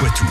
Poitou.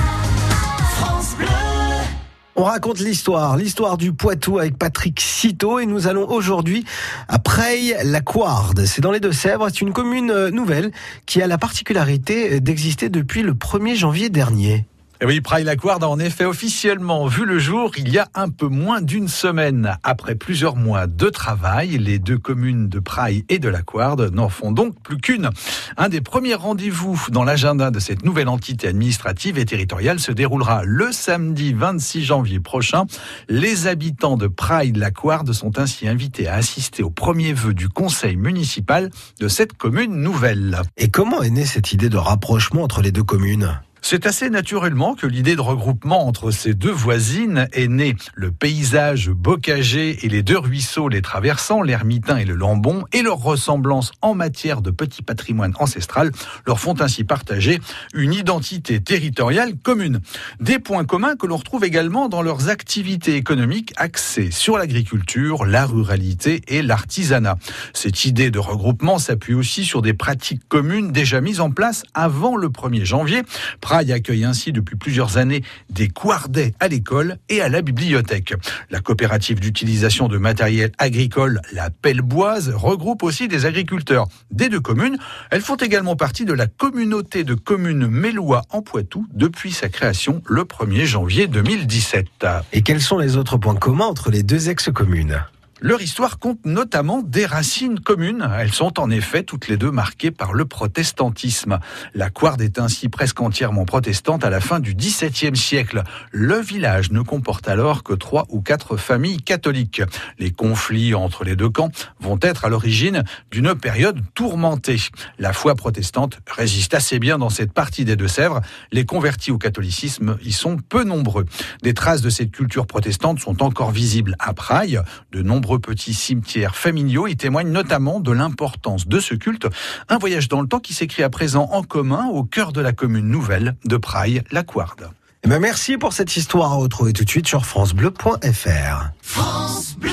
On raconte l'histoire, l'histoire du Poitou avec Patrick Citeau et nous allons aujourd'hui à Preil-la-Couarde. C'est dans les Deux-Sèvres, c'est une commune euh, nouvelle qui a la particularité d'exister depuis le 1er janvier dernier. Et oui, Praille la a en effet officiellement vu le jour il y a un peu moins d'une semaine. Après plusieurs mois de travail, les deux communes de Praille et de la Couarde n'en font donc plus qu'une. Un des premiers rendez-vous dans l'agenda de cette nouvelle entité administrative et territoriale se déroulera le samedi 26 janvier prochain. Les habitants de Praille la Couarde sont ainsi invités à assister au premier vœu du conseil municipal de cette commune nouvelle. Et comment est née cette idée de rapprochement entre les deux communes? C'est assez naturellement que l'idée de regroupement entre ces deux voisines est née. Le paysage bocagé et les deux ruisseaux les traversant, l'Ermitain et le Lambon, et leur ressemblance en matière de petit patrimoine ancestral leur font ainsi partager une identité territoriale commune. Des points communs que l'on retrouve également dans leurs activités économiques axées sur l'agriculture, la ruralité et l'artisanat. Cette idée de regroupement s'appuie aussi sur des pratiques communes déjà mises en place avant le 1er janvier Praille accueille ainsi depuis plusieurs années des couardais à l'école et à la bibliothèque. La coopérative d'utilisation de matériel agricole, la Pelleboise, regroupe aussi des agriculteurs des deux communes. Elles font également partie de la communauté de communes Mélois en Poitou depuis sa création le 1er janvier 2017. Et quels sont les autres points communs entre les deux ex-communes? Leur histoire compte notamment des racines communes. Elles sont en effet toutes les deux marquées par le protestantisme. La Couarde est ainsi presque entièrement protestante à la fin du XVIIe siècle. Le village ne comporte alors que trois ou quatre familles catholiques. Les conflits entre les deux camps vont être à l'origine d'une période tourmentée. La foi protestante résiste assez bien dans cette partie des Deux-Sèvres. Les convertis au catholicisme y sont peu nombreux. Des traces de cette culture protestante sont encore visibles à Praille. De nombreux petits cimetières familiaux. y témoignent notamment de l'importance de ce culte. Un voyage dans le temps qui s'écrit à présent en commun au cœur de la commune nouvelle de Praille-la Couarde. Eh ben merci pour cette histoire à retrouver tout de suite sur francebleu.fr. France Bleu.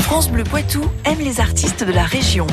France Bleu Poitou aime les artistes de la région.